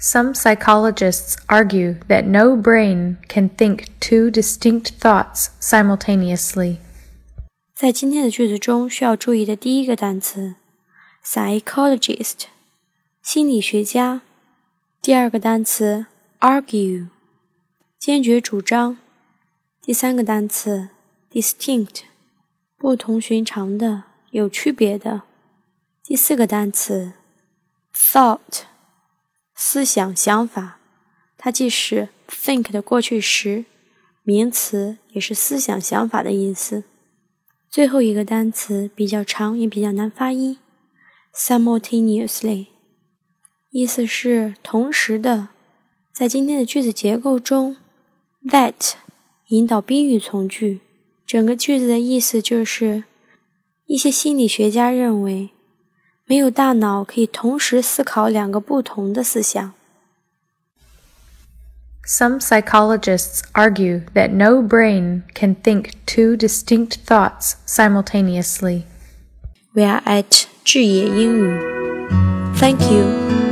Some psychologists argue that no brain can think two distinct thoughts simultaneously. 在今天的句子中，需要注意的第一个单词 psychologist，心理学家。第二个单词 argue，坚决主张。第三个单词 distinct，不同寻常的，有区别的。第四个单词 thought。 思想、想法，它既是 think 的过去时，名词，也是思想、想法的意思。最后一个单词比较长，也比较难发音，simultaneously，意思是同时的。在今天的句子结构中，that 引导宾语从句，整个句子的意思就是，一些心理学家认为。没有大脑可以同时思考两个不同的思想。Some psychologists argue that no brain can think two distinct thoughts simultaneously. We are at 智也英语。Thank you.